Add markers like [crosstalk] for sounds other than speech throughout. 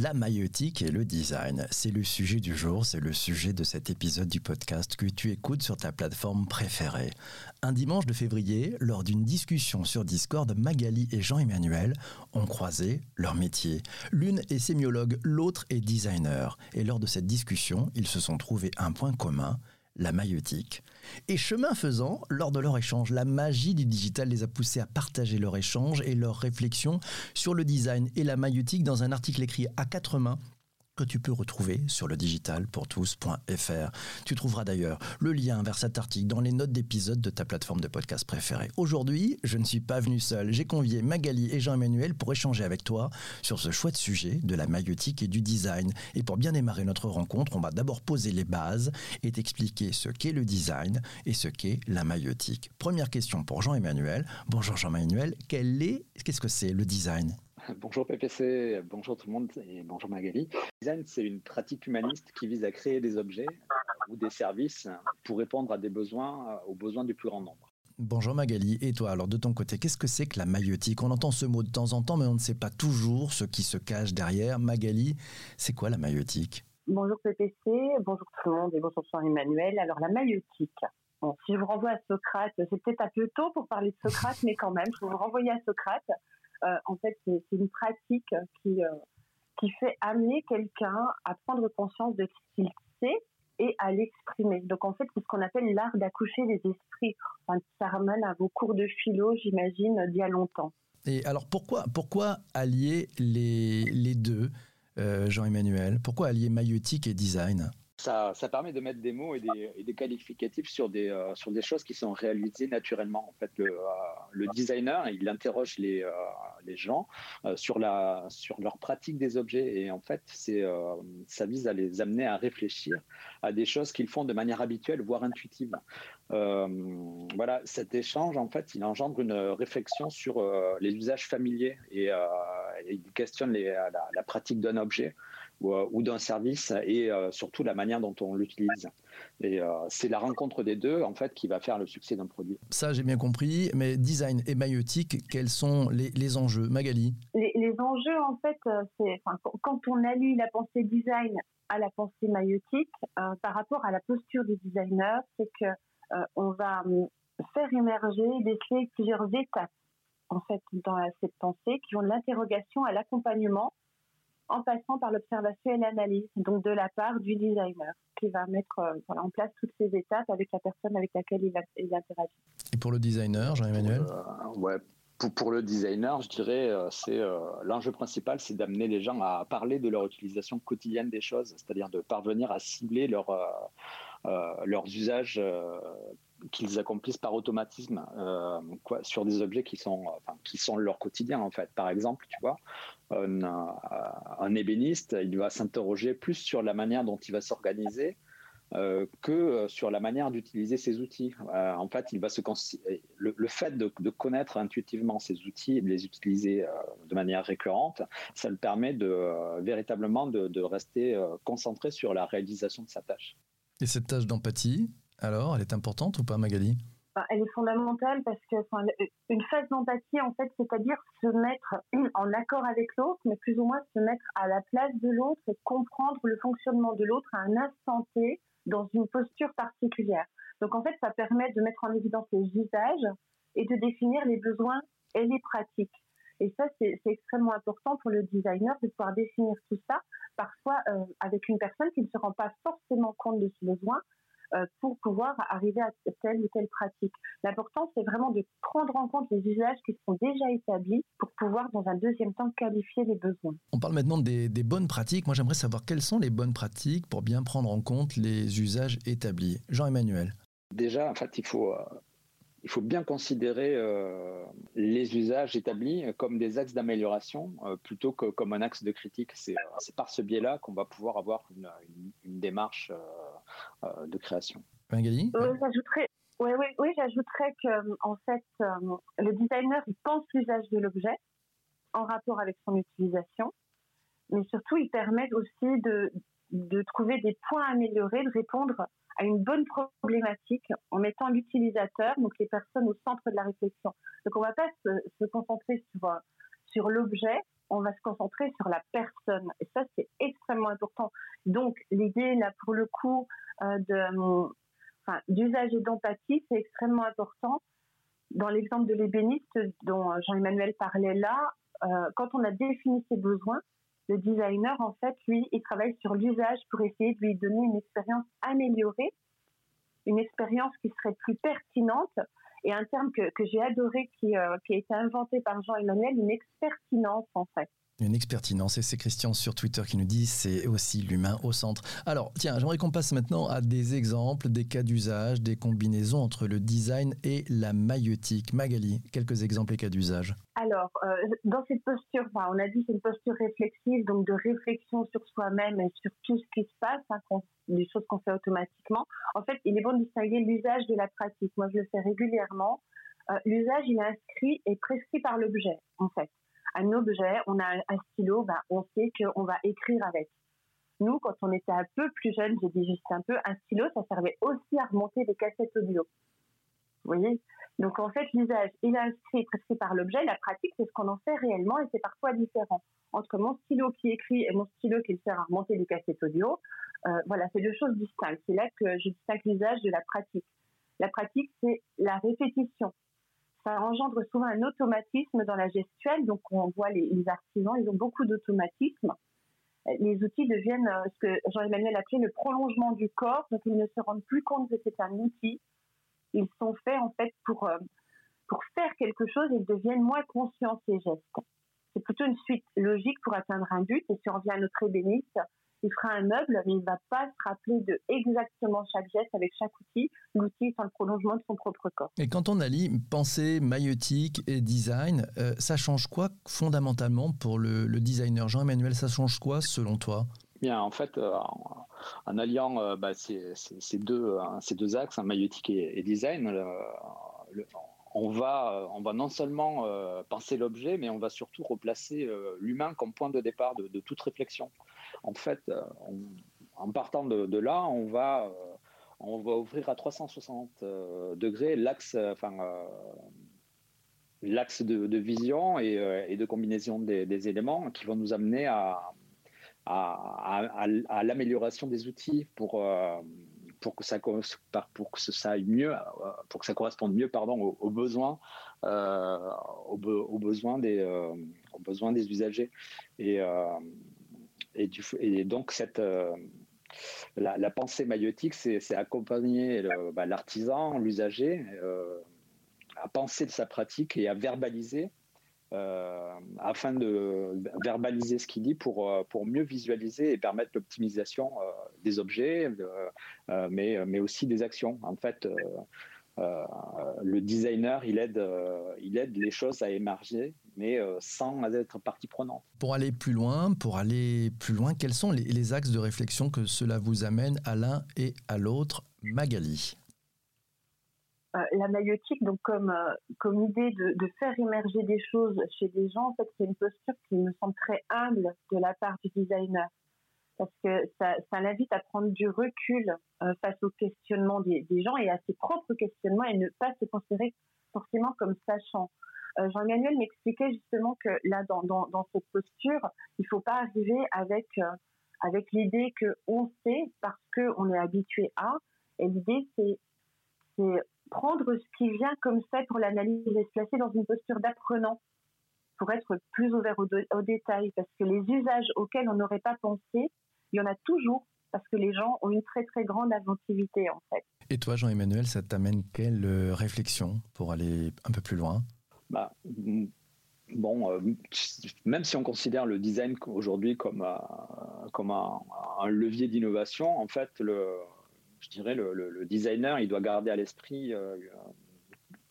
La maïeutique et le design, c'est le sujet du jour, c'est le sujet de cet épisode du podcast que tu écoutes sur ta plateforme préférée. Un dimanche de février, lors d'une discussion sur Discord, Magali et Jean-Emmanuel ont croisé leur métier. L'une est sémiologue, l'autre est designer. Et lors de cette discussion, ils se sont trouvés un point commun, la maïeutique. Et chemin faisant, lors de leur échange, la magie du digital les a poussés à partager leur échange et leurs réflexions sur le design et la maïeutique dans un article écrit à quatre mains que tu peux retrouver sur le digitalpourtous.fr. Tu trouveras d'ailleurs le lien vers cet article dans les notes d'épisode de ta plateforme de podcast préférée. Aujourd'hui, je ne suis pas venu seul. J'ai convié Magali et Jean-Emmanuel pour échanger avec toi sur ce chouette sujet de la maïeutique et du design. Et pour bien démarrer notre rencontre, on va d'abord poser les bases et t'expliquer ce qu'est le design et ce qu'est la maïeutique. Première question pour Jean-Emmanuel. Bonjour Jean-Emmanuel, qu'est-ce que c'est le design? [laughs] Bonjour PPC, bonjour tout le monde et bonjour Magali. Design, c'est une pratique humaniste qui vise à créer des objets ou des services pour répondre à des besoins, aux besoins du plus grand nombre. Bonjour Magali, et toi alors de ton côté, qu'est-ce que c'est que la maïeutique? On entend ce mot de temps en temps, mais on ne sait pas toujours ce qui se cache derrière. Magali, c'est quoi la maïeutique? Bonjour PPC, bonjour tout le monde et bonjour Jean-Emmanuel. Alors la maïeutique, Bon, si je vous renvoie à Socrate, c'est peut-être un peu tôt pour parler de Socrate, [laughs] mais quand même, je vous renvoyer à Socrate. Euh, en fait, c'est une pratique qui, euh, qui fait amener quelqu'un à prendre conscience de ce qu'il sait et à l'exprimer. Donc en fait, c'est ce qu'on appelle l'art d'accoucher des esprits. Enfin, ça ramène à vos cours de philo, j'imagine, d'il y a longtemps. Et alors pourquoi, pourquoi allier les, les deux, euh, Jean-Emmanuel? Pourquoi allier maïeutique et design? Ça, permet de mettre des mots et des, qualificatifs sur des, euh, sur des choses qui sont réalisées naturellement. En fait, le, euh, designer, il interroge les, euh, les gens sur, la, sur leur pratique des objets et en fait, c'est, ça vise à les amener à réfléchir à des choses qu'ils font de manière habituelle, voire intuitive. voilà, cet échange, en fait, il engendre une réflexion sur les usages familiers et, il questionne la pratique d'un objet ou, ou d'un service et surtout la manière dont on l'utilise. Et euh, c'est la rencontre des deux, en fait, qui va faire le succès d'un produit. Ça, j'ai bien compris. Mais design et maïeutique, quels sont les, les enjeux? Magali? Les, les, enjeux, en fait, euh, c'est quand on allie la pensée design à la pensée maïeutique, euh, par rapport à la posture du designer, c'est que euh, on va hum, faire émerger, déceler plusieurs étapes en fait dans cette pensée qui vont de l'interrogation à l'accompagnement en passant par l'observation et l'analyse, donc de la part du designer, qui va mettre euh, voilà, en place toutes ces étapes avec la personne avec laquelle il, va, il interagit. Et pour le designer, Jean-Emmanuel euh, Ouais, pour, pour, le designer, je dirais, euh, c'est euh, l'enjeu principal, c'est d'amener les gens à parler de leur utilisation quotidienne des choses, c'est-à-dire de parvenir à cibler leur, euh, leurs usages qu'ils accomplissent par automatisme euh, sur des objets qui sont, qui sont leur quotidien en fait. Par exemple, tu vois, un, un ébéniste, il va s'interroger plus sur la manière dont il va s'organiser euh, que sur la manière d'utiliser ces outils. Euh, en fait, il va se le, fait de, connaître intuitivement ces outils et de les utiliser euh, de manière récurrente, ça le permet de euh, véritablement de, rester euh, concentré sur la réalisation de sa tâche. Et cette tâche d'empathie, alors, elle est importante ou pas, Magali? Elle est fondamentale parce que enfin, une phase d'empathie, en fait, c'est-à-dire se mettre [clears throat] en accord avec l'autre, mais plus ou moins se mettre à la place de l'autre et comprendre le fonctionnement de l'autre à un instant T dans une posture particulière. Donc, en fait, ça permet de mettre en évidence les usages et de définir les besoins et les pratiques. Et ça, c'est extrêmement important pour le designer de pouvoir définir tout ça, parfois euh, avec une personne qui ne se rend pas forcément compte de ses besoins, euh, pour pouvoir arriver à telle ou telle pratique. L'important, c'est vraiment de prendre en compte les usages qui sont déjà établis pour pouvoir, dans un deuxième temps, qualifier les besoins. On parle maintenant des, des bonnes pratiques. Moi, j'aimerais savoir quelles sont les bonnes pratiques pour bien prendre en compte les usages établis. Jean-Emmanuel. Déjà, en fait, il faut, euh, il faut bien considérer euh, les usages établis comme des axes d'amélioration euh, plutôt que comme un axe de critique. C'est par ce biais-là qu'on va pouvoir avoir une, une, une démarche euh, de création. Euh, J'ajouterais oui, oui, oui j'ajouterais que en fait, euh, le designer il pense l'usage de l'objet en rapport avec son utilisation. mais surtout, ils permettent aussi de, de trouver des points à améliorer, de répondre à une bonne problématique en mettant l'utilisateur, donc les personnes au centre de la réflexion. Donc on ne va pas se, concentrer sur, sur l'objet, on va se concentrer sur la personne. Et ça, c'est extrêmement important. Donc l'idée, là, pour le coup, euh, de, d'usage et d'empathie, c'est extrêmement important. Dans l'exemple de l'ébéniste dont Jean-Emmanuel parlait là, euh, quand on a défini ses besoins, le designer, en fait, lui, il travaille sur l'usage pour essayer de lui donner une expérience améliorée, une expérience qui serait plus pertinente. Et un terme que, j'ai adoré qui, euh, qui a été inventé par Jean-Emmanuel, une expertinence, en fait. Une expertinence, et c'est Christian sur Twitter qui nous dit c'est aussi l'humain au centre. Alors, tiens, j'aimerais qu'on passe maintenant à des exemples, des cas d'usage, des combinaisons entre le design et la maïeutique. Magali, quelques exemples et cas d'usage. Alors, euh, dans cette posture, on a dit c'est une posture réflexive, donc de réflexion sur soi-même et sur tout ce qui se passe, hein, des choses qu'on fait automatiquement. En fait, il est bon de distinguer l'usage de la pratique. Moi, je le fais régulièrement. Euh, l'usage, il est inscrit et prescrit par l'objet, en fait un objet, on a un, stylo, ben, on sait qu'on va écrire avec. Nous, quand on était un peu plus jeune, j'ai dit juste un peu, un stylo, ça servait aussi à remonter des cassettes audio. Vous voyez? Donc en fait, l'usage, est inscrit prescrit par l'objet. La pratique, c'est ce qu'on en fait réellement et c'est parfois différent. Entre mon stylo qui écrit et mon stylo qui sert à remonter des cassettes audio, euh, voilà, c'est deux choses distinctes. C'est là que je distingue l'usage de la pratique. La pratique, c'est la répétition ça engendre souvent un automatisme dans la gestuelle. Donc, on voit les, artisans, ils ont beaucoup d'automatisme. Les outils deviennent euh, ce que Jean-Emmanuel appelait le prolongement du corps. Donc, ils ne se rendent plus compte que c'est un outil. Ils sont faits, en fait, pour, euh, pour faire quelque chose. Ils deviennent moins conscients ces gestes. C'est plutôt une suite logique pour atteindre un but. Et si on revient à notre ébéniste, il fera un meuble, mais il ne va pas se rappeler de exactement chaque geste avec chaque outil. L'outil est le prolongement de son propre corps. Et quand on allie pensée, maïeutique et design, euh, ça change quoi fondamentalement pour le, designer Jean-Emmanuel, ça change quoi selon toi? Bien, en fait, euh, en, alliant euh, bah, ces, deux, ces deux axes, hein, maïeutique et, design, on va, on va non seulement penser l'objet, mais on va surtout replacer l'humain comme point de départ de toute réflexion. En fait, euh, en partant de, là, on va, euh, on va ouvrir à 360 euh, degrés l'axe, enfin, l'axe de, vision et, de combinaison des, éléments qui vont nous amener à, à, l'amélioration des outils pour, pour, que ça, pour que ça aille mieux, pour que ça corresponde mieux pardon, aux, besoins, aux, besoins des, aux besoins des usagers. Et, et, donc, cette, euh, la, pensée maïotique, c'est accompagner bah, l'artisan, l'usager, euh, à penser de sa pratique et à verbaliser, euh, afin de verbaliser ce qu'il dit pour, pour mieux visualiser et permettre l'optimisation des objets, mais, mais aussi des actions. En fait, euh, le designer, il aide, euh, il aide les choses à émerger, mais euh, sans être partie prenante. Pour aller plus loin, pour aller plus loin, quels sont les, axes de réflexion que cela vous amène à l'un et à l'autre, Magali? La maïotique, donc comme, comme idée de, de, faire émerger des choses chez des gens, en fait, c'est une posture qui me semble très humble de la part du designer parce que ça, ça l'invite à prendre du recul euh, face au questionnement des, gens et à ses propres questionnements et ne pas se considérer forcément comme sachant. Euh, Jean-Emmanuel m'expliquait justement que là, dans, dans, dans cette posture, il ne faut pas arriver avec, euh, avec l'idée qu'on sait parce qu'on est habitué à. Et l'idée, c'est prendre ce qui vient comme ça pour l'analyse et se placer dans une posture d'apprenant pour être plus ouvert aux, aux détails, parce que les usages auxquels on n'aurait pas pensé, il y en a toujours parce que les gens ont une très très grande inventivité en fait. Et toi Jean-Emmanuel, ça t'amène quelle euh, réflexion pour aller un peu plus loin? Bah, mm, Bon, euh, même si on considère le design aujourd'hui comme, euh, comme un, levier d'innovation, en fait, le, je dirais le, le, designer, il doit garder à l'esprit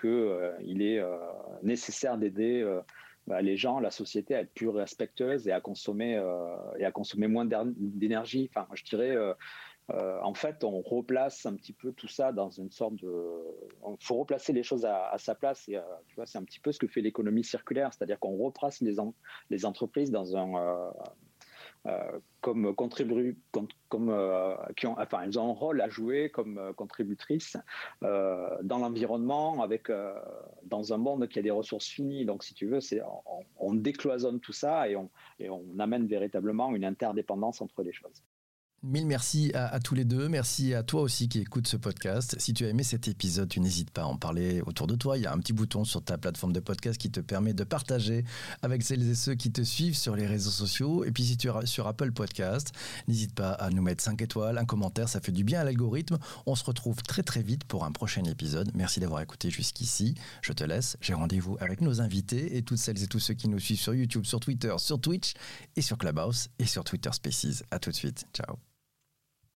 qu'il est nécessaire d'aider bah, les gens, la société à être plus respectueuse et à consommer, euh, et à consommer moins d'énergie. Enfin, je dirais, euh, euh, en fait, on replace un petit peu tout ça dans une sorte de. Il faut replacer les choses à, sa place. Et, tu vois, c'est un petit peu ce que fait l'économie circulaire, c'est-à-dire qu'on replace les entreprises dans un comme contribu comme, qui ont, enfin, elles ont un rôle à jouer comme contributrices dans l'environnement, avec dans un monde qui a des ressources finies. Donc, si tu veux, c'est on, on, décloisonne tout ça et on amène véritablement une interdépendance entre les choses. Mille merci à, tous les deux. Merci à toi aussi qui écoute ce podcast. Si tu as aimé cet épisode, tu n'hésites pas à en parler autour de toi. Il y a un petit bouton sur ta plateforme de podcast qui te permet de partager avec celles et ceux qui te suivent sur les réseaux sociaux. Et puis si tu es sur Apple Podcast, n'hésite pas à nous mettre 5 étoiles, un commentaire, ça fait du bien à l'algorithme. On se retrouve très très vite pour un prochain épisode. Merci d'avoir écouté jusqu'ici. Je te laisse. J'ai rendez-vous avec nos invités et toutes celles et tous ceux qui nous suivent sur YouTube, sur Twitter, sur Twitch et sur Clubhouse et sur Twitter Spaces. À tout de suite. Ciao.